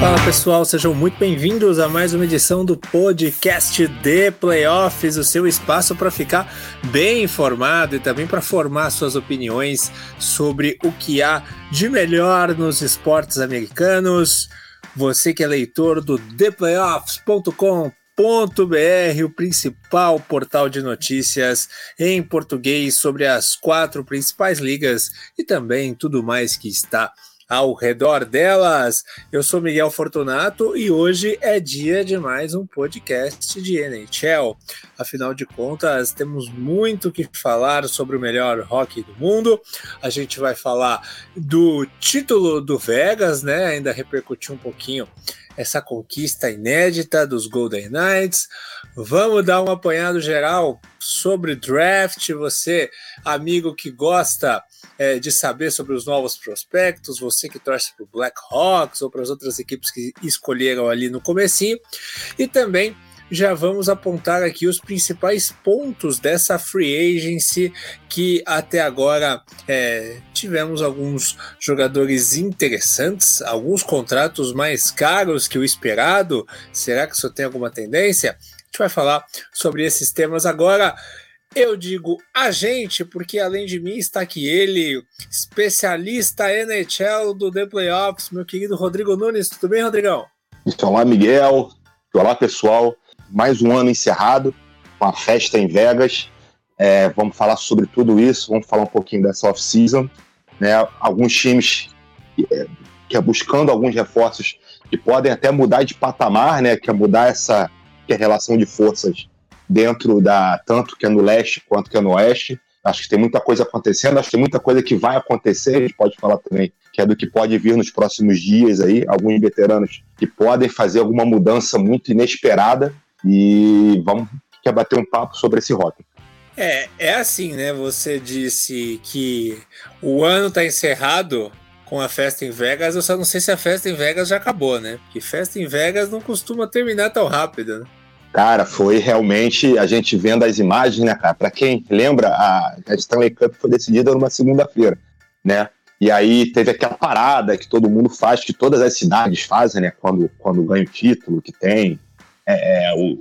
Fala pessoal, sejam muito bem-vindos a mais uma edição do podcast de Playoffs, o seu espaço para ficar bem informado e também para formar suas opiniões sobre o que há de melhor nos esportes americanos. Você que é leitor do theplayoffs.com o principal portal de notícias em português sobre as quatro principais ligas e também tudo mais que está ao redor delas. Eu sou Miguel Fortunato e hoje é dia de mais um podcast de NHL. Afinal de contas, temos muito que falar sobre o melhor hockey do mundo. A gente vai falar do título do Vegas, né? Ainda repercutir um pouquinho essa conquista inédita dos Golden Knights. Vamos dar um apanhado geral sobre draft. Você, amigo que gosta é, de saber sobre os novos prospectos, você que torce para o Blackhawks ou para as outras equipes que escolheram ali no comecinho, e também já vamos apontar aqui os principais pontos dessa free agency que até agora é, tivemos alguns jogadores interessantes, alguns contratos mais caros que o esperado. Será que isso tem alguma tendência? A gente vai falar sobre esses temas agora. Eu digo a gente, porque além de mim está aqui ele, especialista NHL do The Playoffs, meu querido Rodrigo Nunes. Tudo bem, Rodrigão? Olá, Miguel. Olá, pessoal. Mais um ano encerrado, com a festa em Vegas. É, vamos falar sobre tudo isso, vamos falar um pouquinho dessa off-season. Né? Alguns times é, que é buscando alguns reforços que podem até mudar de patamar, né? que é mudar essa que é relação de forças dentro da tanto que é no leste quanto que é no oeste. Acho que tem muita coisa acontecendo, acho que tem muita coisa que vai acontecer, a gente pode falar também, que é do que pode vir nos próximos dias aí, alguns veteranos que podem fazer alguma mudança muito inesperada e vamos quer bater um papo sobre esse rock. É, é assim, né? Você disse que o ano está encerrado com a festa em Vegas, eu só não sei se a festa em Vegas já acabou, né? Porque festa em Vegas não costuma terminar tão rápido, né? Cara, foi realmente a gente vendo as imagens, né, cara? Para quem lembra, a, Stanley Cup foi decidida numa segunda-feira, né? E aí teve aquela parada que todo mundo faz, que todas as cidades fazem, né? Quando, quando ganha o título, que tem, é, é, o,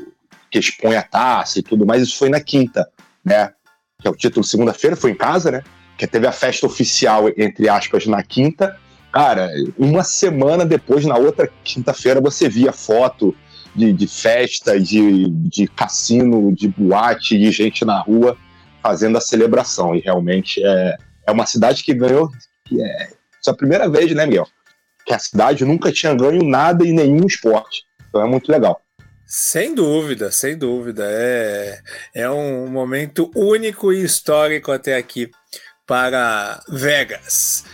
que expõe a taça e tudo mais. Isso foi na quinta, né? Que é o título segunda-feira, foi em casa, né? Que teve a festa oficial, entre aspas, na quinta. Cara, uma semana depois, na outra quinta-feira, você via foto de, de festa, de, de cassino, de boate, de gente na rua fazendo a celebração. E realmente é, é uma cidade que ganhou, que é, é a primeira vez, né, Miguel? Que a cidade nunca tinha ganho nada em nenhum esporte. Então é muito legal. Sem dúvida, sem dúvida. É, é um momento único e histórico até aqui para Vegas.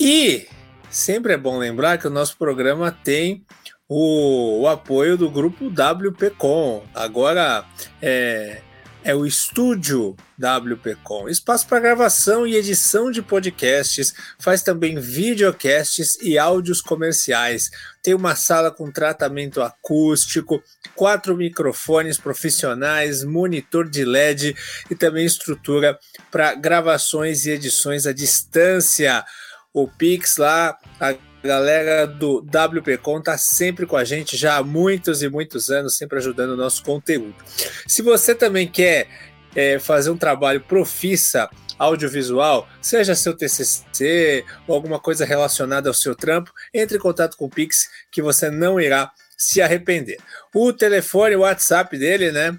E sempre é bom lembrar que o nosso programa tem o, o apoio do grupo WPcom. Agora é, é o estúdio WPcom, espaço para gravação e edição de podcasts, faz também videocasts e áudios comerciais. Tem uma sala com tratamento acústico, quatro microfones profissionais, monitor de LED e também estrutura para gravações e edições à distância. O Pix lá, a galera do WPcom tá sempre com a gente já há muitos e muitos anos, sempre ajudando o nosso conteúdo. Se você também quer é, fazer um trabalho profissa audiovisual, seja seu TCC ou alguma coisa relacionada ao seu trampo, entre em contato com o Pix que você não irá se arrepender. O telefone, o WhatsApp dele, né?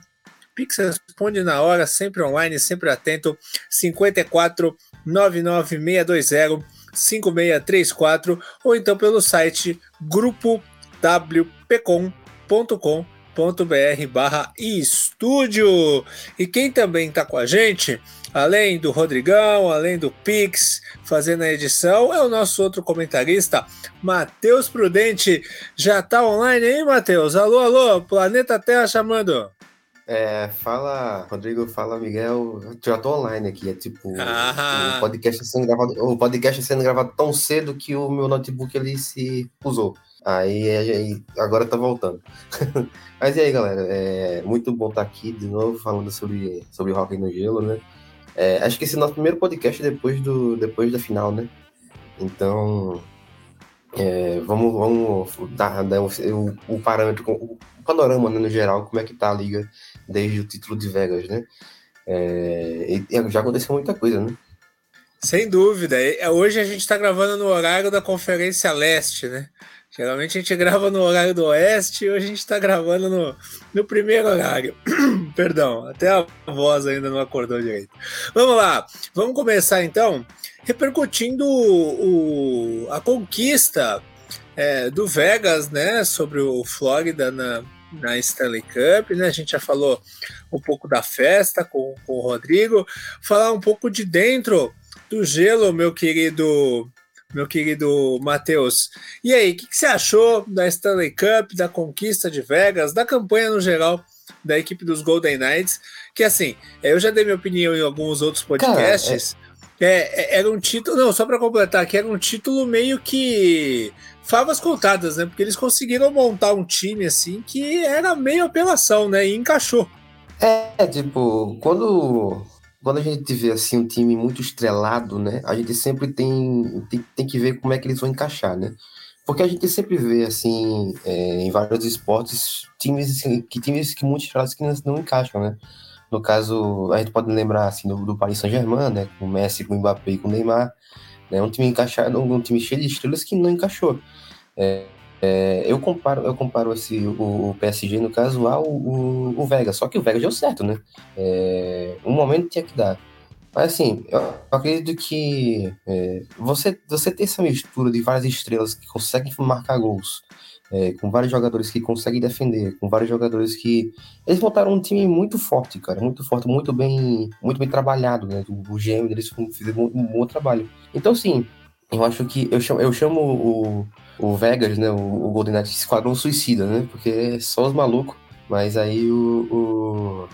Pix responde na hora, sempre online, sempre atento. 54 99620 5634 ou então pelo site grupowpcom.com.br barra estúdio. E quem também está com a gente, além do Rodrigão, além do Pix, fazendo a edição, é o nosso outro comentarista, Matheus Prudente. Já está online aí, Matheus? Alô, alô, Planeta Terra chamando. É, fala, Rodrigo, fala, Miguel. Já tô online aqui. É tipo, ah. o, podcast sendo gravado, o podcast sendo gravado tão cedo que o meu notebook ele se usou. Aí, aí agora tá voltando. Mas e aí, galera? É muito bom estar tá aqui de novo falando sobre, sobre Rock no Gelo, né? É, acho que esse é o nosso primeiro podcast depois, do, depois da final, né? Então, é, vamos, vamos dar, dar o, o, parâmetro, o panorama né, no geral, como é que tá a liga desde o título de Vegas, né? É, já aconteceu muita coisa, né? Sem dúvida. Hoje a gente está gravando no horário da Conferência Leste, né? Geralmente a gente grava no horário do Oeste e hoje a gente está gravando no, no primeiro horário. Perdão, até a voz ainda não acordou direito. Vamos lá, vamos começar então repercutindo o, a conquista é, do Vegas, né, sobre o Flórida na, na Stanley Cup, né? A gente já falou um pouco da festa com, com o Rodrigo, falar um pouco de dentro do gelo, meu querido meu querido Matheus. E aí, o que, que, você achou da Stanley Cup, da conquista de Vegas, da campanha no geral da equipe dos Golden Knights? Que assim, eu já dei minha opinião em alguns outros podcasts. Cara, é... É, é era um título, não, só para completar, que era um título meio que favas contadas, né? Porque eles conseguiram montar um time assim que era meio apelação, né? E encaixou. É, tipo, quando quando a gente vê assim um time muito estrelado, né, a gente sempre tem, tem, tem que ver como é que eles vão encaixar, né? Porque a gente sempre vê assim é, em vários esportes times assim, que times que muito estrelados que não, encaixam, né? No caso, a gente pode lembrar assim do, do Paris Saint-Germain, né, com o Messi, com o Mbappé e com o Neymar, né? Um time encaixado, um time cheio de estrelas que não encaixou. É, é, eu comparo, eu comparo esse, o, o, PSG, no caso, ao o, o Vega, só que o Vega deu certo, né? É, um momento tinha que dar. Mas assim, eu acredito que é, você, você ter essa mistura de várias estrelas que conseguem marcar gols, é, com vários jogadores que conseguem defender, com vários jogadores que. Eles montaram um time muito forte, cara, muito forte, muito bem, muito bem trabalhado, né? O, o GM deles fizeram um, um bom trabalho. Então, sim, eu acho que eu chamo, eu chamo o, o Vegas, né, o, o Golden Knight Esquadrão Suicida, né, porque é só os malucos, mas aí o, o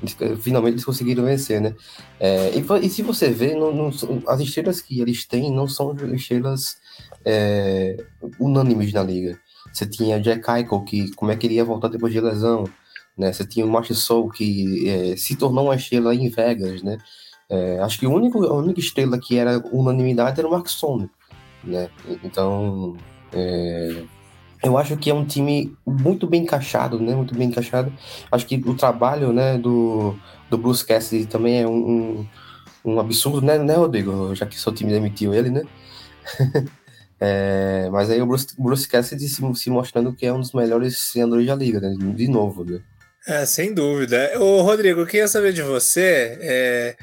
eles, finalmente eles conseguiram vencer, né, é, e, e, se você vê, não, não, as estrelas que eles têm não são estrelas é, unânimes na liga. Você tinha Jack Eichel, que como é que ele ia voltar depois de lesão, né, você tinha o Martin Soul, que é, se tornou uma estrela em Vegas, né, é, acho que o único, a única estrela que era unanimidade era o Mark Stone, né? Então, é, eu acho que é um time muito bem encaixado, né? Muito bem encaixado. Acho que o trabalho, né, do, do Bruce Cassidy também é um, um, um absurdo, né, né, Rodrigo? Já que seu time demitiu ele, né? é, mas aí o Bruce, Bruce Cassidy se, se, mostrando que é um dos melhores treinadores da liga, né? De novo, né? É, sem dúvida. Ô, Rodrigo, eu queria saber de você. É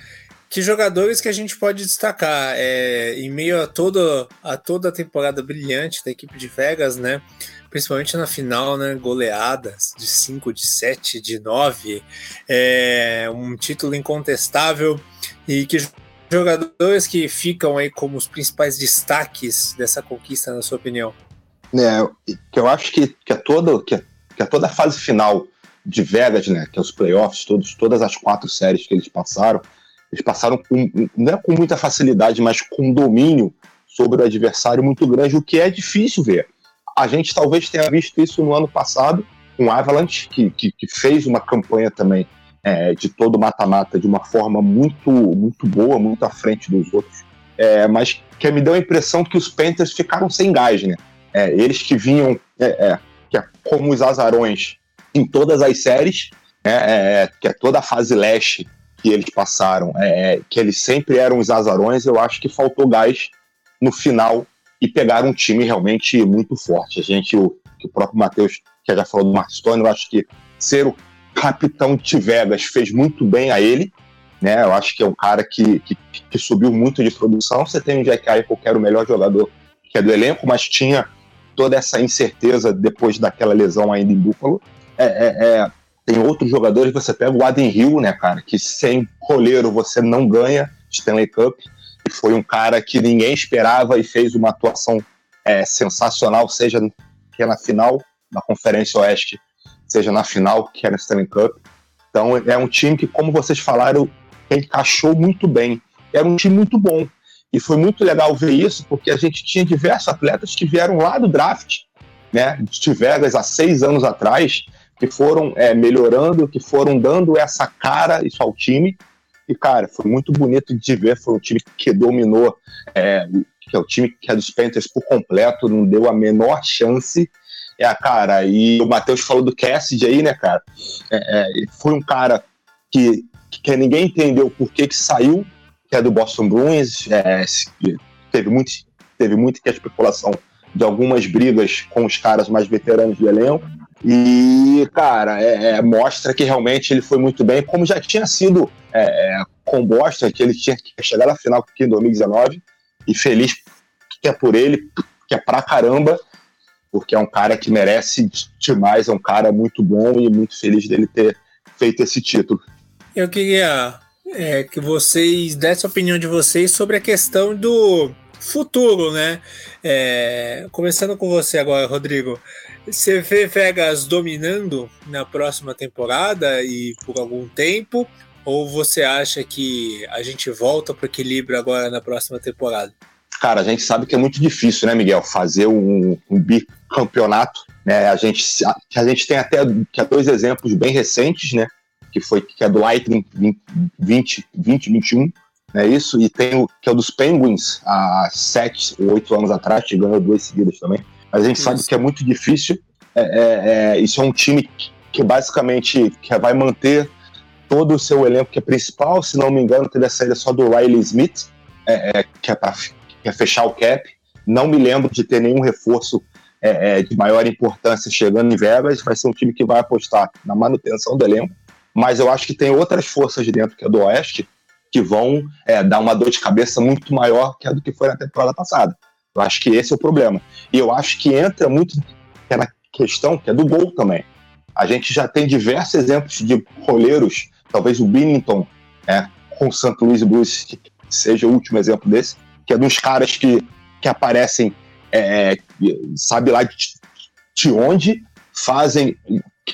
que jogadores que a gente pode destacar é, em meio a toda, a toda a temporada brilhante da equipe de Vegas, né? Principalmente na final, né? Goleadas de 5, de 7, de 9, é, um título incontestável e que jogadores que ficam aí como os principais destaques dessa conquista, na sua opinião? É, que eu acho que, que, é todo, que, é, que é toda a fase final de Vegas, né? Que é os playoffs, todos, todas as quatro séries que eles passaram eles passaram com, não é com muita facilidade, mas com domínio sobre o adversário muito grande, o que é difícil ver. A gente talvez tenha visto isso no ano passado, com o Avalanche, que, que, que fez uma campanha também é, de todo mata-mata de uma forma muito, muito boa, muito à frente dos outros. É, mas que me deu a impressão que os Panthers ficaram sem gás, né? É, eles que vinham é, é, que é como os azarões em todas as séries, né? é, que é toda a fase leste que eles passaram, que eles sempre eram os azarões, eu acho que faltou gás no final e pegaram um time realmente muito forte. A gente, o, o próprio Matheus, que já falou do Marstone, eu acho que ser o capitão de Vegas fez muito bem a ele, né? Eu acho que é um cara que, que, que subiu muito de produção. Você tem o Jack Eichel, que era o melhor jogador que é do elenco, mas tinha toda essa incerteza depois daquela lesão ainda em Buffalo. É, é, é, tem outros jogadores, você pega o Adem Hill, né, cara, que sem goleiro você não ganha Stanley Cup. E foi um cara que ninguém esperava e fez uma atuação é, sensacional, seja que na final da Conferência Oeste, seja na final, que é na Stanley Cup. Então é um time que, como vocês falaram, encaixou muito bem. Era um time muito bom. E foi muito legal ver isso, porque a gente tinha diversos atletas que vieram lá do draft, né, de Vegas há seis anos atrás, que foram é, melhorando, que foram dando essa cara isso ao time. E, cara, foi muito bonito de ver. Foi um time que dominou, é, que é o time que é dos Panthers por completo, não deu a menor chance. É, cara, e o Matheus falou do Cassidy aí, né, cara? É, é, foi um cara que, que ninguém entendeu por que, que saiu, que é do Boston Bruins. É, teve muito, teve muito que a especulação de algumas brigas com os caras mais veteranos do elenco. E, cara, é, é, mostra que realmente ele foi muito bem, como já tinha sido é, com Boston, que ele tinha que chegar na final aqui em 2019. E feliz que é por ele, que é pra caramba, porque é um cara que merece demais, é um cara muito bom e muito feliz dele ter feito esse título. Eu queria é, que vocês dessem a opinião de vocês sobre a questão do futuro, né? É, começando com você agora, Rodrigo. Você vê Vegas dominando na próxima temporada e por algum tempo? Ou você acha que a gente volta para o equilíbrio agora na próxima temporada? Cara, a gente sabe que é muito difícil, né, Miguel, fazer um, um bicampeonato. Né? A, gente, a, a gente tem até que é dois exemplos bem recentes, né? Que foi que é do Lightning 20, 2021, é isso, e tem o que é o dos Penguins há sete ou oito anos atrás, que ganhou duas seguidas também. Mas a gente isso. sabe que é muito difícil. É, é, é, isso é um time que basicamente que vai manter todo o seu elenco que é principal. Se não me engano, teve a saída só do Riley Smith, é, é que, é para fechar o cap. Não me lembro de ter nenhum reforço é, de maior importância chegando em Vegas. Vai ser um time que vai apostar na manutenção do elenco. Mas eu acho que tem outras forças dentro que é do Oeste que vão é, dar uma dor de cabeça muito maior que a do que foi na temporada passada. Eu acho que esse é o problema. E eu acho que entra muito na questão que é do gol também. A gente já tem diversos exemplos de goleiros, talvez o Binnington é, com o St. Louis Blues seja o último exemplo desse, que é dos caras que, que aparecem, é, sabe lá de, de onde, fazem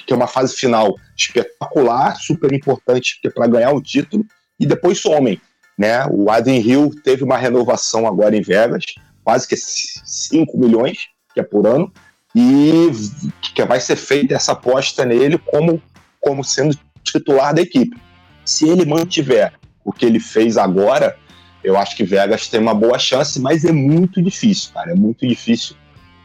que é uma fase final espetacular, super importante para ganhar o título, e depois somem. Né? O Adam Hill teve uma renovação agora em Vegas, quase que 5 milhões, que é por ano, e que vai ser feita essa aposta nele como, como sendo titular da equipe. Se ele mantiver o que ele fez agora, eu acho que Vegas tem uma boa chance, mas é muito difícil, cara, é muito difícil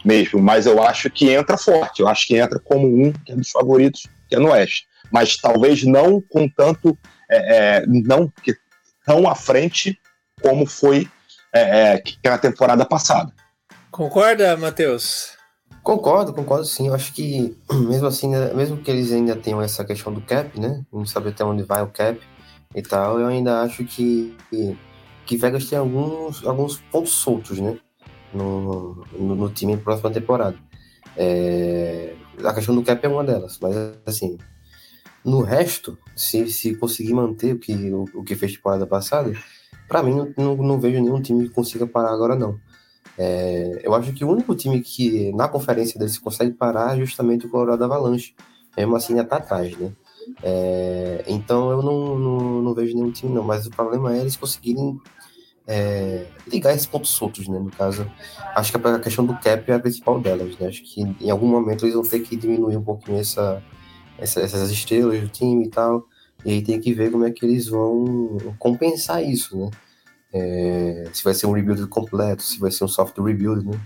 mesmo. Mas eu acho que entra forte, eu acho que entra como um que é dos favoritos, que é no Oeste. Mas talvez não com tanto é, é, não tão à frente como foi é, é, que na temporada passada. Concorda, Matheus? Concordo, concordo sim. Eu acho que, mesmo assim, né, mesmo que eles ainda tenham essa questão do cap, né? Não saber até onde vai o cap e tal, eu ainda acho que, que Vegas tem alguns, alguns pontos soltos, né? No, no, no time na próxima temporada. É, a questão do cap é uma delas, mas assim, no resto, se, se conseguir manter o que, o, o que fez temporada passada, para mim não, não, não, vejo nenhum time que consiga parar agora, não. É, eu acho que o único time que na conferência deles consegue parar é justamente o Colorado Avalanche. Mesmo assim, ainda tá atrás, né? É, então eu não, não, não, vejo nenhum time, não. Mas o problema é eles conseguirem é, ligar esses pontos soltos, né? No caso, acho que a questão do cap é a principal delas, né? Acho que em algum momento eles vão ter que diminuir um pouquinho essa essa, essas estrelas do time e tal. E aí tem que ver como é que eles vão compensar isso, né? É, se vai ser um rebuild completo, se vai ser um soft rebuild, né?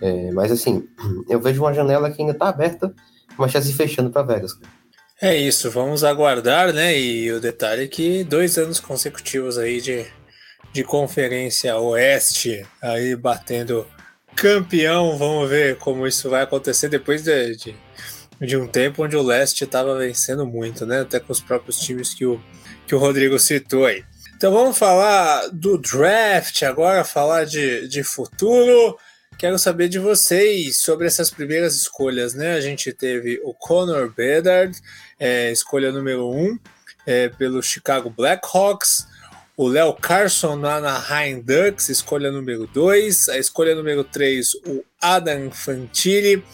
É, mas assim, eu vejo uma janela que ainda está aberta, mas está se fechando para Vegas. É isso, vamos aguardar, né? E o detalhe é que dois anos consecutivos aí de, de conferência oeste, aí batendo campeão, vamos ver como isso vai acontecer depois de, de de um tempo onde o leste estava vencendo muito, né? Até com os próprios times que o, que o Rodrigo citou aí. Então vamos falar do draft agora, falar de, de futuro. Quero saber de vocês sobre essas primeiras escolhas, né? A gente teve o Connor Bedard, é, escolha número 1, um, é, pelo Chicago Blackhawks. O Léo Carson na Anaheim Ducks, escolha número 2. A escolha número 3, o Adam Fantilli,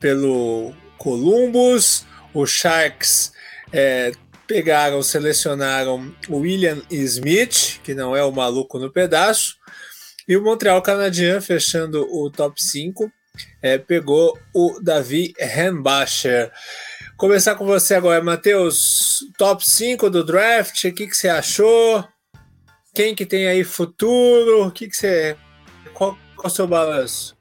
pelo Columbus, o Sharks é, pegaram, selecionaram o William Smith, que não é o maluco no pedaço, e o Montreal Canadien, fechando o top 5, é, pegou o Davi Hembacher. Começar com você agora, Matheus. Top 5 do draft, o que, que você achou? Quem que tem aí futuro? O que, que você. Qual, qual é o seu balanço?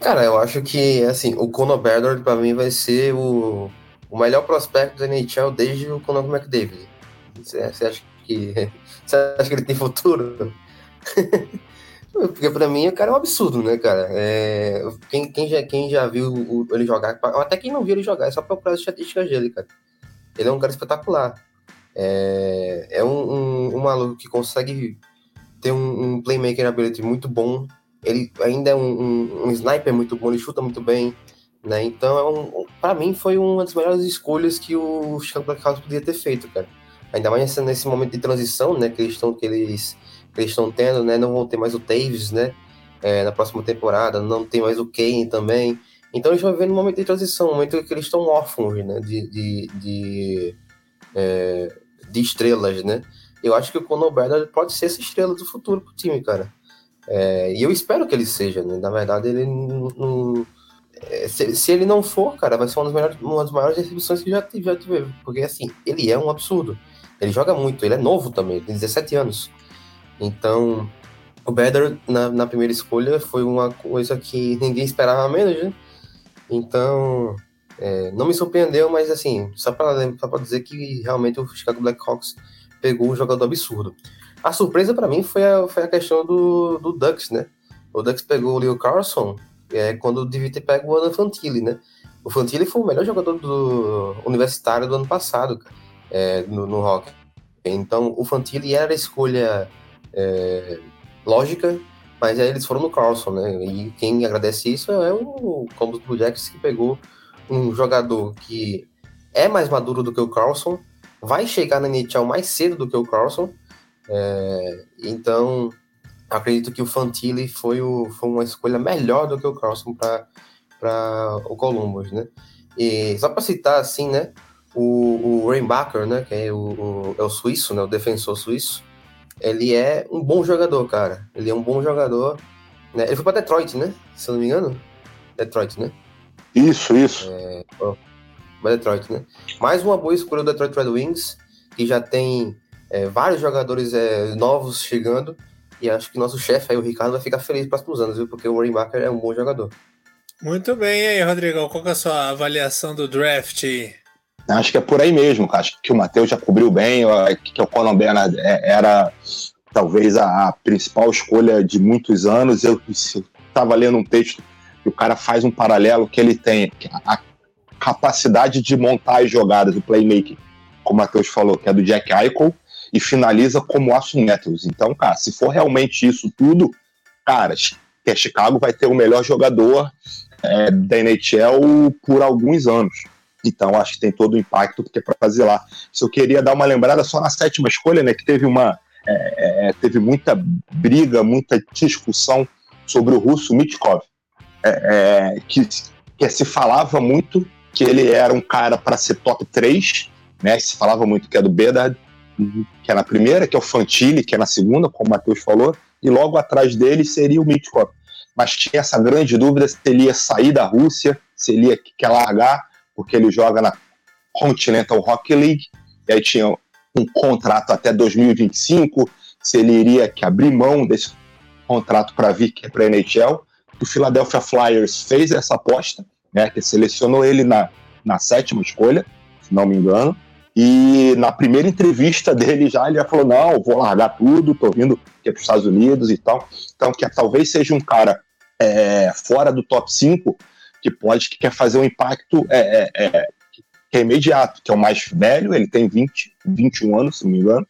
Cara, eu acho que assim, o Conor Bedard para mim vai ser o, o melhor prospecto da NHL desde o Conor McDavid. Você, você acha que você acha que ele tem futuro? Porque pra mim o cara é um absurdo, né, cara? É, quem, quem, já, quem já viu ele jogar, até quem não viu ele jogar, é só procurar as estatísticas dele, cara. Ele é um cara espetacular. É, é um, um, um maluco que consegue ter um, um, playmaker ability muito bom. Ele ainda é um, um, sniper muito bom, ele chuta muito bem. Né? Então, é um, para mim, foi uma das melhores escolhas que o Chicago Blackhawks podia ter feito, cara. Ainda mais nesse momento de transição, né? Que eles estão que eles que eles estão tendo, né? Não vão ter mais o Taves, né? É, na próxima temporada, não tem mais o Kane também. Então eles vão vivendo um momento de transição, um momento que eles estão órfãos, né? De, de, de, é, de, estrelas, né? Eu acho que o Conor pode ser essa estrela do futuro pro time, cara. É, e eu espero que ele seja, né? Na verdade, ele não. É, se, se, ele não for, cara, vai ser uma das, uma das maiores exibições que já, já tive. Porque, assim, ele é um absurdo. Ele joga muito, ele é novo também, tem 17 anos. Então, o Better na, na, primeira escolha foi uma coisa que ninguém esperava menos, né? Então, é, não me surpreendeu, mas assim, só para dizer que realmente o Chicago Blackhawks pegou um jogador absurdo. A surpresa para mim foi a, foi a questão do, do Ducks, né? O Ducks pegou o Leo Carlson é, quando devia ter pego o Adam Fantilli, né? O Fantilli foi o melhor jogador do universitário do ano passado, é, no, no hockey. Então, o Fantilli era a escolha é, lógica, mas aí eles foram no Carlson, né? E quem agradece isso é o Columbus Blue Jackets que pegou um jogador que é mais maduro do que o Carlson, vai chegar na NHL mais cedo do que o Carlson, é, então acredito que o Fantilli foi, o, foi uma escolha melhor do que o Carlson para o Columbus, né? E só para citar assim, né? O, o Rainbacker, né? Que é o, o, é o suíço, né? O defensor suíço ele é um bom jogador, cara. Ele é um bom jogador. Né? Ele foi para Detroit, né? Se eu não me engano. Detroit, né? Isso, isso. É, Detroit, né? Mais uma boa escolha do Detroit Red Wings, que já tem é, vários jogadores é, novos chegando. E acho que nosso chefe aí, o Ricardo, vai ficar feliz para os anos, viu? Porque o Warren Baker é um bom jogador. Muito bem, e aí, Rodrigão, qual é a sua avaliação do draft? Acho que é por aí mesmo, acho que o Matheus já cobriu bem, que o Conor Bernard é, era talvez a, principal escolha de muitos anos. Eu estava lendo um texto que o cara faz um paralelo que ele tem a capacidade de montar as jogadas, o playmaking, como o Matheus falou, que é do Jack Eichel, e finaliza como Austin Matthews. Então, cara, se for realmente isso tudo, cara, que Chicago vai ter o melhor jogador é, da NHL por alguns anos. Então, acho que tem todo o impacto que é para fazer lá. Se eu queria dar uma lembrada só na sétima escolha, né, que teve uma é, é, teve muita briga, muita discussão sobre o russo Mitkov, é, é que, que se falava muito que ele era um cara para ser top 3, né? Se falava muito que é do Bedard, que é na primeira, que é o Fantilli, que é na segunda, como o Matheus falou, e logo atrás dele seria o Mitkov. Mas tinha essa grande dúvida se ele ia sair da Rússia, se ele ia quer largar, porque ele joga na Continental Hockey League, e aí tinha um contrato até 2025, se ele iria que abrir mão desse contrato para vir é para a NHL. O Philadelphia Flyers fez essa aposta, né, que selecionou ele na, na sétima escolha, se não me engano, e na primeira entrevista dele já ele já falou: não, vou largar tudo, tô vindo aqui para os Estados Unidos e tal. Então, que talvez seja um cara é, fora do top 5, que pode, que quer fazer um impacto é, é, é, que é imediato, que é o mais velho, ele tem 20, 21 anos, se não me engano,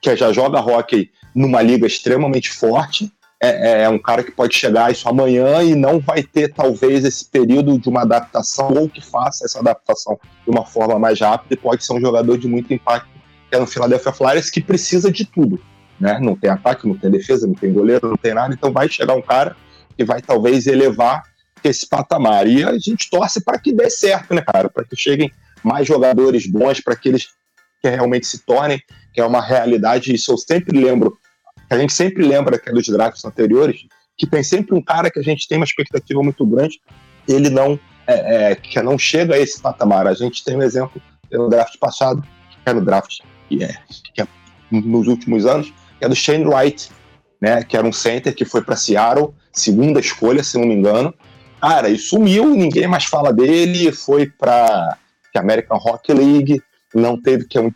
que já joga hockey numa liga extremamente forte, é, é, um cara que pode chegar isso amanhã e não vai ter, talvez, esse período de uma adaptação, ou que faça essa adaptação de uma forma mais rápida, e pode ser um jogador de muito impacto, que é no Philadelphia Flyers, que precisa de tudo. Né? Não tem ataque, não tem defesa, não tem goleiro, não tem nada, então vai chegar um cara que vai talvez elevar esse patamar. E a gente torce para que dê certo, né, cara? Para que cheguem mais jogadores bons, para que eles que realmente se tornem, que é uma realidade, isso eu sempre lembro, a gente sempre lembra que é dos drafts anteriores, que tem sempre um cara que a gente tem uma expectativa muito grande, ele não, é, é, que não chega a esse patamar. A gente tem um exemplo no draft passado, que é no draft que é, que é nos últimos anos, que é do Shane Wright, né, que era um center que foi para Seattle, segunda escolha, se não me engano. Cara, e sumiu, ninguém mais fala dele, foi para a American Hockey League, não teve que um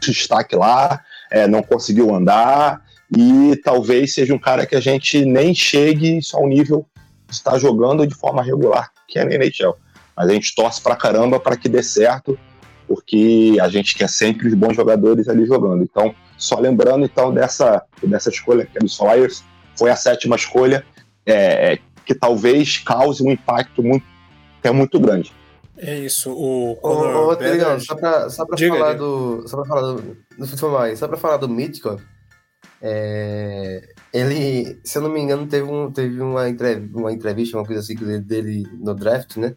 destaque lá, é, não conseguiu andar, e talvez seja um cara que a gente nem chegue ao nível de estar jogando de forma regular, que é na NHL. Mas a gente torce pra caramba para que dê certo, porque a gente quer sempre os bons jogadores ali jogando. Então, só lembrando então dessa, dessa escolha que é dos Flyers, foi a sétima escolha, é, é que talvez cause um impacto muito, é muito grande. É isso, o Conor ô, ô, só pra, só pra falar do. Só pra falar do. Só pra falar do Mítico, é, ele, se eu não me engano, teve, um, teve uma, entrevista, uma entrevista, uma coisa assim dele no draft, né?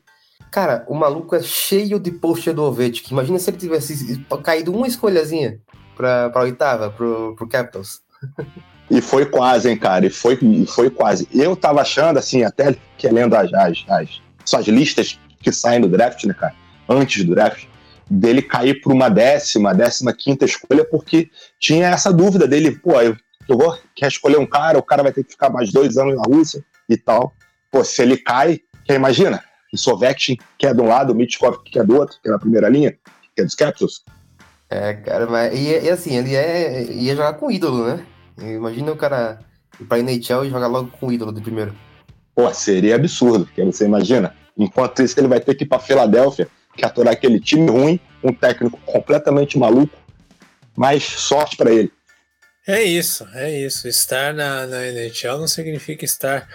Cara, o maluco é cheio de post do Ovechkin. Imagina se ele tivesse caído uma escolhazinha pra, pra oitava, pro, pro Capitals. E foi quase, hein, cara? E foi, e foi quase. Eu tava achando, assim, até que lendo as, as, as, as listas que saem do draft, né, cara? Antes do draft, dele cair para uma décima, décima quinta escolha, porque tinha essa dúvida dele, pô, eu, eu vou, quer escolher um cara, o cara vai ter que ficar mais dois anos na Rússia e tal. Pô, se ele cai, quer imagina? O Sovectin, que é de um lado, o Mitkov, que é do outro, que é na primeira linha, que é dos Capsules. É, cara, mas e, e, assim, ele é, ia jogar com ídolo, né? Imagina o cara ir pra NHL e jogar logo com ídolo de primeiro. Pô, seria absurdo, porque você imagina. Enquanto isso, ele vai ter que ir pra Filadélfia, que aturar aquele time ruim, um técnico completamente maluco, mas sorte para ele. É isso, é isso. Estar na, na NHL não significa estar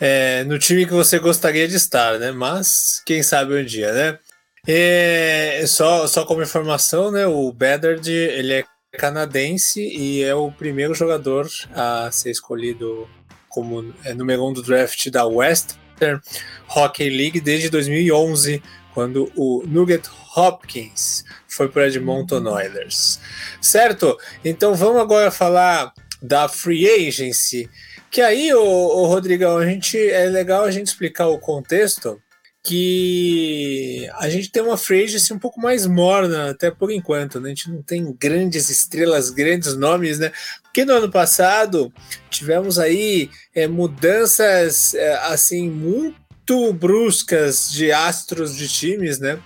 é, no time que você gostaria de estar, né? Mas quem sabe um dia, né? É, só, só como informação, né? O Bedard ele é canadense e é o primeiro jogador a ser escolhido como é, número um do draft da Western Hockey League desde 2011 quando o Nugget Hopkins foi para Edmonton Oilers. Certo? Então vamos agora falar da free agency. Que aí, o, o Rodrigão, a gente é legal a gente explicar o contexto que a gente tem uma free agency um pouco mais morna, até por enquanto, né? A gente não tem grandes estrelas, grandes nomes, né? Porque no ano passado tivemos aí é, mudanças é, assim muito muito bruscas de astros de times, né?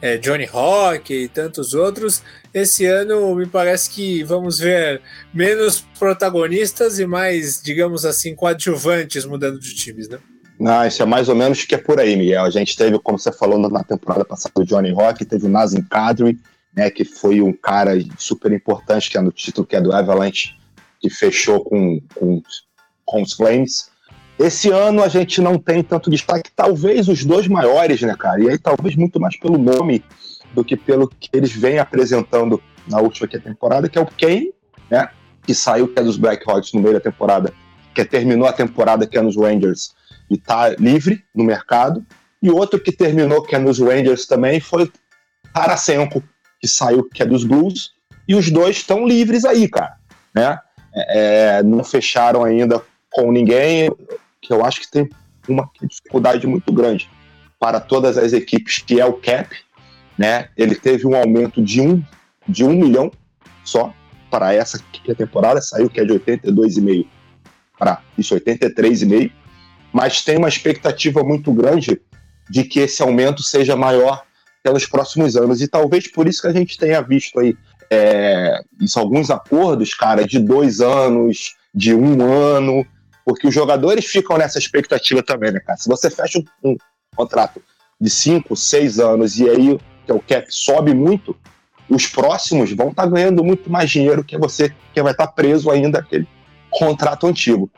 É, Johnny Rock e tantos outros. Esse ano me parece que vamos ver menos protagonistas e mais, digamos assim, coadjuvantes mudando de times, né? Não, isso é mais ou menos que é por aí, Miguel. A gente teve, como você falou na temporada passada, o Johnny Rock, teve o Nazim Kadri, né, que foi um cara super importante, que é no título que é do Avalanche, que fechou com, com, com os Flames. Esse ano a gente não tem tanto destaque, talvez os dois maiores, né, cara? E aí talvez muito mais pelo nome do que pelo que eles vêm apresentando na última temporada, que é o Kane, né? Que saiu, que é dos Blackhawks no meio da temporada, que terminou a temporada, que é nos Rangers, e tá livre no mercado. E outro que terminou, que é nos Rangers também, foi Tarasenko, que saiu, que é dos Blues. E os dois estão livres aí, cara, né? É, é não fecharam ainda com ninguém que eu acho que tem uma dificuldade muito grande para todas as equipes, que é o cap, né? Ele teve um aumento de um, de um milhão só para essa temporada, saiu que é de 82,5 para isso 83,5, mas tem uma expectativa muito grande de que esse aumento seja maior pelos próximos anos e talvez por isso que a gente tenha visto aí é, isso, alguns acordos, cara, de dois anos, de um ano, porque os jogadores ficam nessa expectativa também, né, cara? Se você fecha um, um contrato de 5, 6 anos e aí que o cap sobe muito, os próximos vão estar tá ganhando muito mais dinheiro que você, que vai estar tá preso ainda aquele contrato antigo.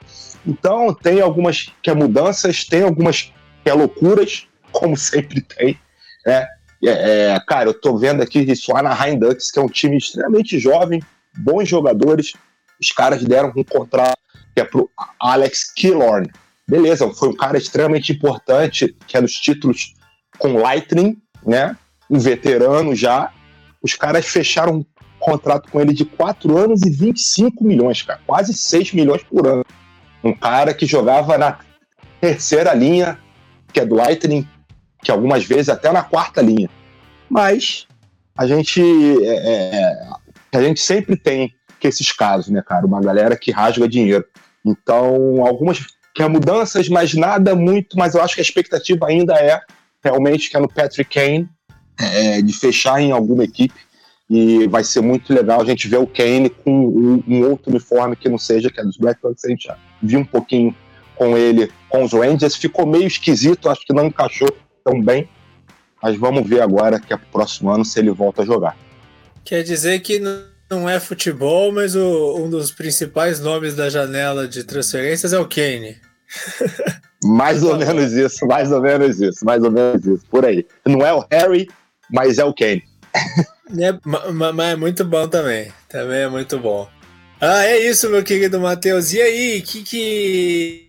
Então, tem algumas que é mudanças, tem algumas que é loucuras, como sempre tem, né? É, é, cara, eu tô vendo aqui isso lá na Anaheim Ducks, que é um time extremamente jovem, bons jogadores, os caras deram um contrato que é pro Alex Killorn. Beleza, foi um cara extremamente importante, que é dos títulos com Lightning, né? Um veterano já. Os caras fecharam contrato com ele de 4 anos e 25 milhões, cara. Quase 6 milhões por ano. Um cara que jogava na terceira linha, que é do Lightning, que algumas vezes até na quarta linha. Mas a gente, é, é, a gente sempre tem que esses casos, né, cara? Uma galera que rasga dinheiro. Então, algumas que é mudanças, mas nada muito, mas eu acho que a expectativa ainda é realmente que é no Patrick Kane, é, de fechar em alguma equipe. E vai ser muito legal a gente ver o Kane com um, um outro uniforme que não seja que é dos Black Bucks. A gente já viu um pouquinho com ele com os Rangers, ficou meio esquisito, acho que não encaixou tão bem. Mas vamos ver agora que é pro próximo ano se ele volta a jogar. Quer dizer que não é futebol, mas o, um dos principais nomes da janela de transferências é o Kane. mais ou menos isso, mais ou menos isso, mais ou menos isso, por aí. Não é o Harry, mas é o Kane. É, mas é muito bom também. Também é muito bom. Ah, é isso, meu querido Matheus. E aí, o que, que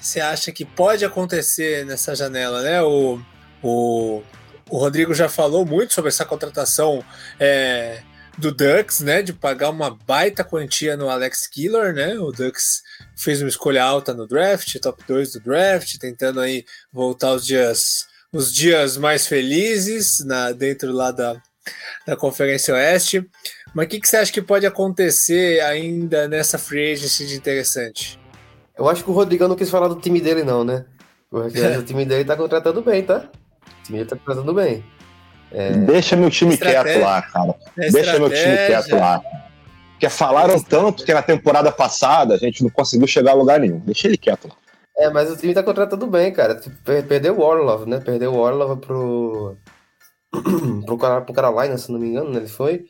você acha que pode acontecer nessa janela, né? O, o, o Rodrigo já falou muito sobre essa contratação é, do Ducks, né? De pagar uma baita quantia no Alex Killer, né? O Ducks fez uma escolha alta no draft, top 2 do draft, tentando aí voltar os dias os dias mais felizes na, dentro lá da, da Conferência Oeste. Mas o que, que você acha que pode acontecer ainda nessa free agency de interessante? Eu acho que o Rodrigão não quis falar do time dele, não, né? Porque o time dele tá contratando bem, tá? O time dele tá contratando bem. É... Deixa meu time quieto lá, cara. É Deixa meu time quieto lá. Porque falaram tanto que na temporada passada a gente não conseguiu chegar a lugar nenhum. Deixa ele quieto lá. É, mas o time tá contratando bem, cara. Perdeu o Orlov, né? Perdeu o Orlov pro. pro, pro Carolina, se não me engano, né? Ele foi.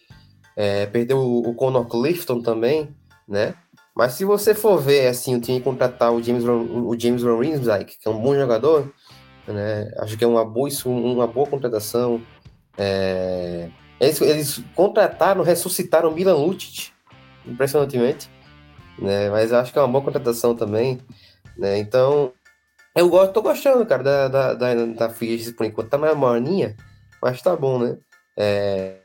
É, perdeu o, Conor Clifton também, né? Mas se você for ver, assim, o time contratar o James, o James Van Riemsdyk, que é um bom jogador, né? Acho que é uma boa, uma boa contratação. É... Eles, eles contrataram, ressuscitaram o Milan Lucic, impressionantemente, né? Mas acho que é uma boa contratação também, né? Então, eu gosto, tô gostando, cara, da, da, da, da por enquanto. Tá mais morninha, mas tá bom, né? É,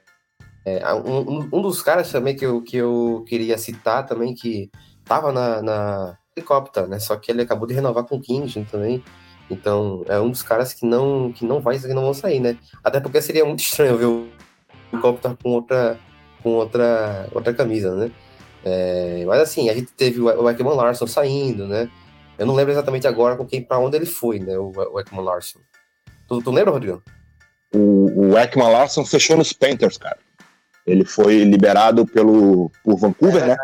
é, um, um, dos caras também que eu, que eu queria citar também, que tava na, na helicóptero, né? Só que ele acabou de renovar com o Kingston também. Então, é um dos caras que não, que não vai que não vão sair, né? Até porque seria muito estranho ver o helicóptero com outra, com outra, outra camisa, né? É, mas assim, a gente teve o Ekman Larson saindo, né? Eu não lembro exatamente agora com quem, para onde ele foi, né? O, o Ekman Larson. Tu, tu lembra, Rodrigo? O, o Ekman Larson fechou nos Panthers, cara. Ele foi liberado pelo, por Vancouver, é. né?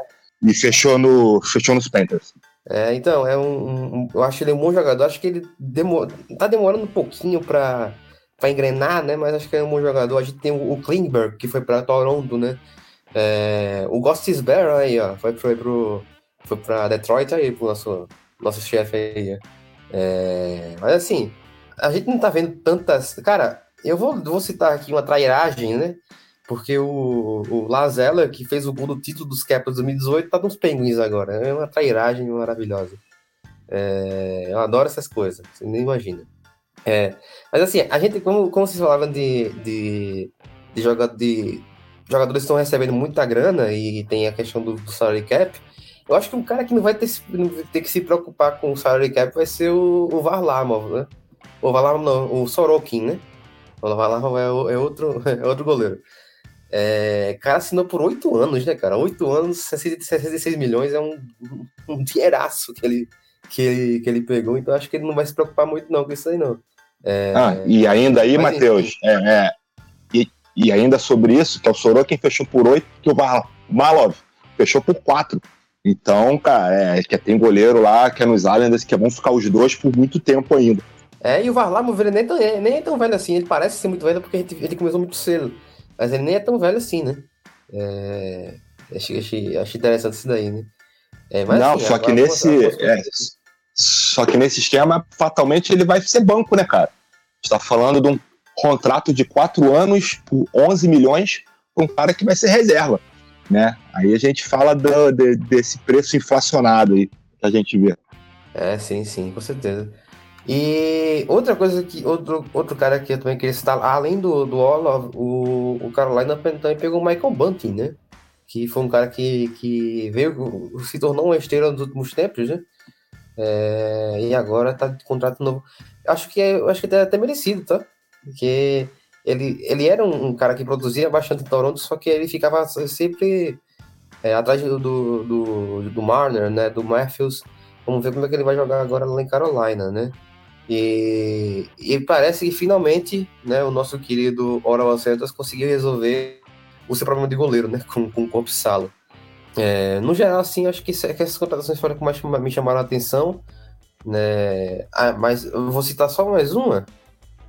E fechou, no, fechou nos Panthers. É, então, é um, um, Eu acho ele um bom jogador. Acho que ele demor, tá demorando um pouquinho para para engrenar, né? Mas acho que é um bom jogador. A gente tem o, o Klingberg, que foi para Toronto, né? É, o Gostisbehere aí, ó, foi, foi pro. Foi pra Detroit aí, pro nosso, nosso chefe aí. É, mas assim, a gente não tá vendo tantas. Cara, eu vou, vou citar aqui uma trairagem, né? Porque o, o Lazella, que fez o gol do título dos Capitals 2018, tá nos Penguins agora. É uma trairagem maravilhosa. É, eu adoro essas coisas, você nem imagina. É, mas assim, a gente, como, como vocês falaram de, de, de, jogador, de jogadores que estão recebendo muita grana e tem a questão do, do, salary cap, eu acho que um cara que não vai ter, ter que se preocupar com o salary cap vai ser o, o Varlamov, né? O Varlamov não, o Sorokin, né? O Varlamov é, é, outro, é outro goleiro. É, cara assinou por oito anos, né, cara? Oito anos, 66 milhões é um, um dinheiraço que ele, que, ele, que ele pegou, então acho que ele não vai se preocupar muito não com isso aí, não. É, ah, e ainda aí, Matheus, é, é, e, e, ainda sobre isso, que é o Sorokin fechou por oito, que o Malov fechou por quatro. Então, cara, é, que tem goleiro lá, que é nos Islanders, que vão ficar os dois por muito tempo ainda. É, e o Varlamov ele nem, é, nem é tão velho assim, ele parece ser muito velho porque ele começou muito cedo. Mas ele nem é tão velho assim, né? É... Achei, achei, achei interessante isso daí, né? É, não, assim, só que nesse. É, só que nesse esquema, fatalmente, ele vai ser banco, né, cara? está falando de um contrato de quatro anos por 11 milhões para um cara que vai ser reserva, né? Aí a gente fala do, de, desse preço inflacionado aí que a gente vê. É, sim, sim, com certeza. E outra coisa que. Outro, outro cara que eu também queria citar, além do, do Olaf, o, o Carolina também pegou o Michael Bunting, né? Que foi um cara que, que veio, se tornou uma estrela nos últimos tempos, né? É, e agora tá de contrato novo. Acho que é, acho que é até merecido, tá? Porque ele, ele era um, cara que produzia bastante em Toronto, só que ele ficava sempre é, atrás do, do, do Marner, né? Do Matthews. Vamos ver como é que ele vai jogar agora lá em Carolina, né? E, e parece que finalmente né, o nosso querido Oral Santos conseguiu resolver o seu problema de goleiro, né? Com, com o Corpo Salo. É, no geral, assim, acho que, que essas contratações foram que mais me chamaram a atenção. Né? Ah, mas eu vou citar só mais uma,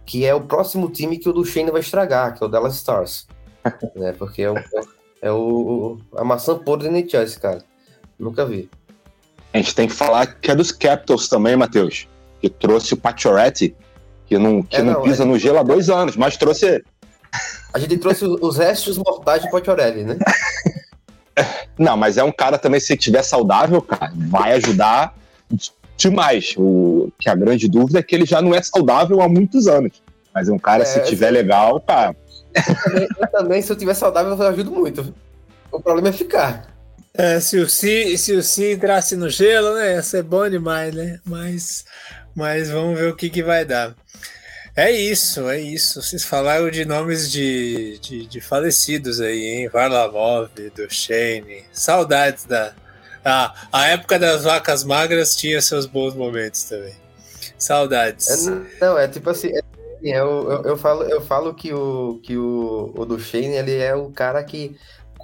que é o próximo time que o Duchenne vai estragar, que é o Dallas Stars. né? Porque é o, é o, a maçã podre do NHL, esse cara. Nunca vi. A gente tem que falar que é dos Capitals também, Matheus. Que trouxe o Pacioretty, que não, que é, não, não pisa é... no gelo há dois anos, mas trouxe. A gente trouxe os restos mortais de Pacioretty, né? Não, mas é um cara também, se estiver saudável, cara, vai ajudar demais. O, que a grande dúvida é que ele já não é saudável há muitos anos. Mas é um cara, é, se tiver legal, cara. Eu também, eu também, se eu tiver saudável, eu ajudo muito. O problema é ficar. É, se o Si, se o si entrasse no gelo, né? Ia ser bom demais, né? Mas, mas vamos ver o que, que vai dar. É isso, é isso. Vocês falaram de nomes de, de, de falecidos aí, hein? Varlamov, Duchesne. Saudades da. Ah, a época das vacas magras tinha seus bons momentos também. Saudades. É, não, é tipo assim. É, eu, eu, eu, falo, eu falo que o, que o, o Duchesne ele é o cara que.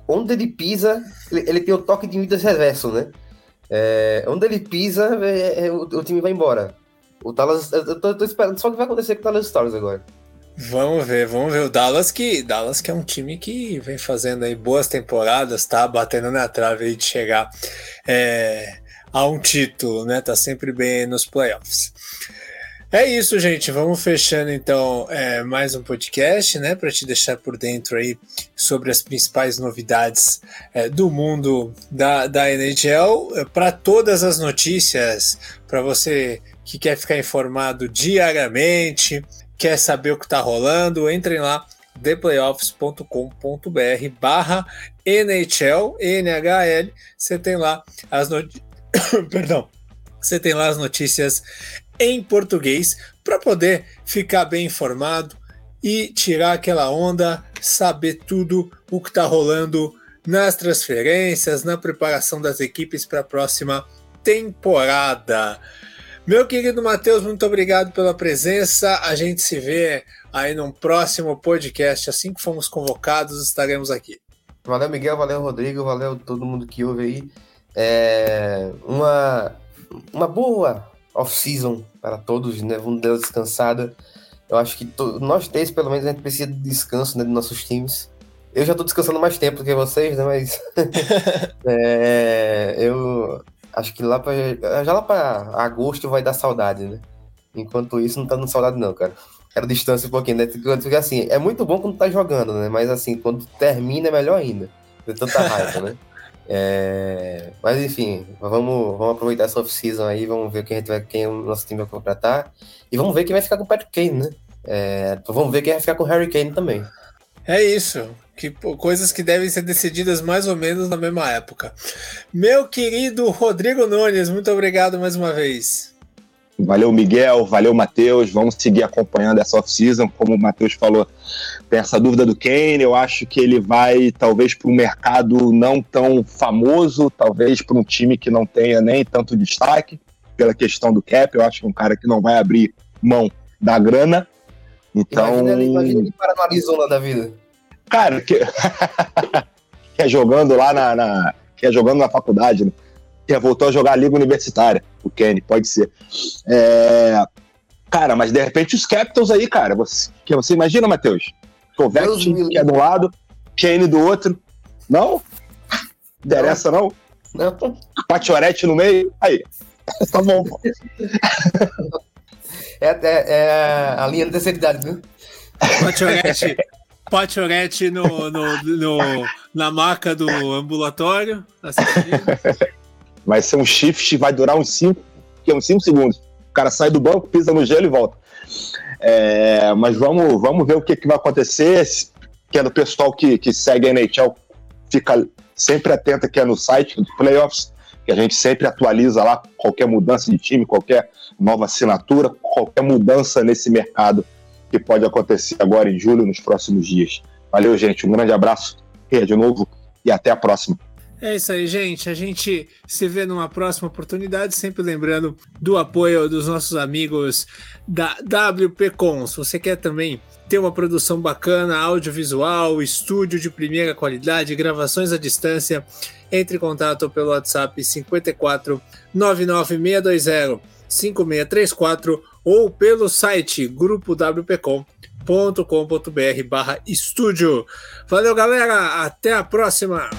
Onde ele pisa, ele, ele tem o toque de Midas reverso, né? É, onde ele pisa, é, é, o, o time vai embora. O Dallas, eu tô, tô, esperando só o que vai acontecer com o Dallas Stars agora. Vamos ver, vamos ver. O Dallas que, Dallas que é um time que vem fazendo aí boas temporadas, tá batendo na trave aí de chegar é, a um título, né? Tá sempre bem nos playoffs. É isso, gente. Vamos fechando então é, mais um podcast, né, para te deixar por dentro aí sobre as principais novidades é, do mundo da, da NHL. É, para todas as notícias, para você que quer ficar informado diariamente, quer saber o que está rolando, entrem lá theplayoffs.com.br barra NHL, NHL, você tem lá as notícias. Perdão. Você tem lá as notícias em português para poder ficar bem informado e tirar aquela onda, saber tudo o que está rolando nas transferências, na preparação das equipes para a próxima temporada. Meu querido Matheus, muito obrigado pela presença. A gente se vê aí num próximo podcast. Assim que fomos convocados, estaremos aqui. Valeu, Miguel, valeu, Rodrigo, valeu todo mundo que ouve aí. É uma, uma boa off-season para todos, né? Vamos dar uma descansada. Eu acho que to... nós três, pelo menos, a gente precisa de descanso né, dos nossos times. Eu já estou descansando mais tempo do que vocês, né? Mas é, eu Acho que lá pra, já lá para agosto vai dar saudade, né? Enquanto isso, não tá dando saudade, não, cara. Quero distância um pouquinho, né? Porque assim, é muito bom quando tá jogando, né? Mas assim, quando termina é melhor ainda. De tanta raiva, né? É... Mas enfim, vamos, vamos aproveitar essa off-season aí, vamos ver quem, a gente vai, quem o nosso time vai contratar. E vamos ver quem vai ficar com o Patrick Kane, né? É... Vamos ver quem vai ficar com o Harry Kane também. É isso que coisas que devem ser decididas mais ou menos na mesma época. Meu querido Rodrigo Nunes, muito obrigado mais uma vez. Valeu, Miguel, valeu, Matheus. Vamos seguir acompanhando essa off-season. Como o Matheus falou, tem essa dúvida do Kane. Eu acho que ele vai, talvez, para um mercado não tão famoso, talvez para um time que não tenha nem tanto destaque, pela questão do cap. Eu acho que é um cara que não vai abrir mão da grana. Então. Imagina ele, imagina ele para no Arizona da vida. Cara, que, que é jogando lá na, na, que é jogando na faculdade, né? Voltou a jogar a liga universitária, o Kenny, pode ser. É, cara, mas de repente os Capitals aí, cara, você, que você imagina, Matheus? Kovac, que é de um lado, Kenny do outro. Não? Interessa não? Não. Patiorete no meio? Aí. tá bom. É, é, é a linha da terceira idade, viu? Patiorete Pationete no, no, no, na maca do ambulatório. Vai ser um shift, vai durar uns 5 uns cinco segundos. O cara sai do banco, pisa no gelo e volta. É, mas vamos, vamos ver o que, que vai acontecer. Que é do pessoal que, que segue a NHL, fica sempre atento aqui no site dos playoffs, que a gente sempre atualiza lá qualquer mudança de time, qualquer nova assinatura, qualquer mudança nesse mercado que pode acontecer agora em julho, nos próximos dias. Valeu, gente. Um grande abraço de novo e até a próxima. É isso aí, gente. A gente se vê numa próxima oportunidade, sempre lembrando do apoio dos nossos amigos da WPcom. Se você quer também ter uma produção bacana, audiovisual, estúdio de primeira qualidade, gravações à distância, entre em contato pelo WhatsApp 54 99620 5634 ou pelo site grupo WPcom combr barra estúdio. Valeu, galera. Até a próxima.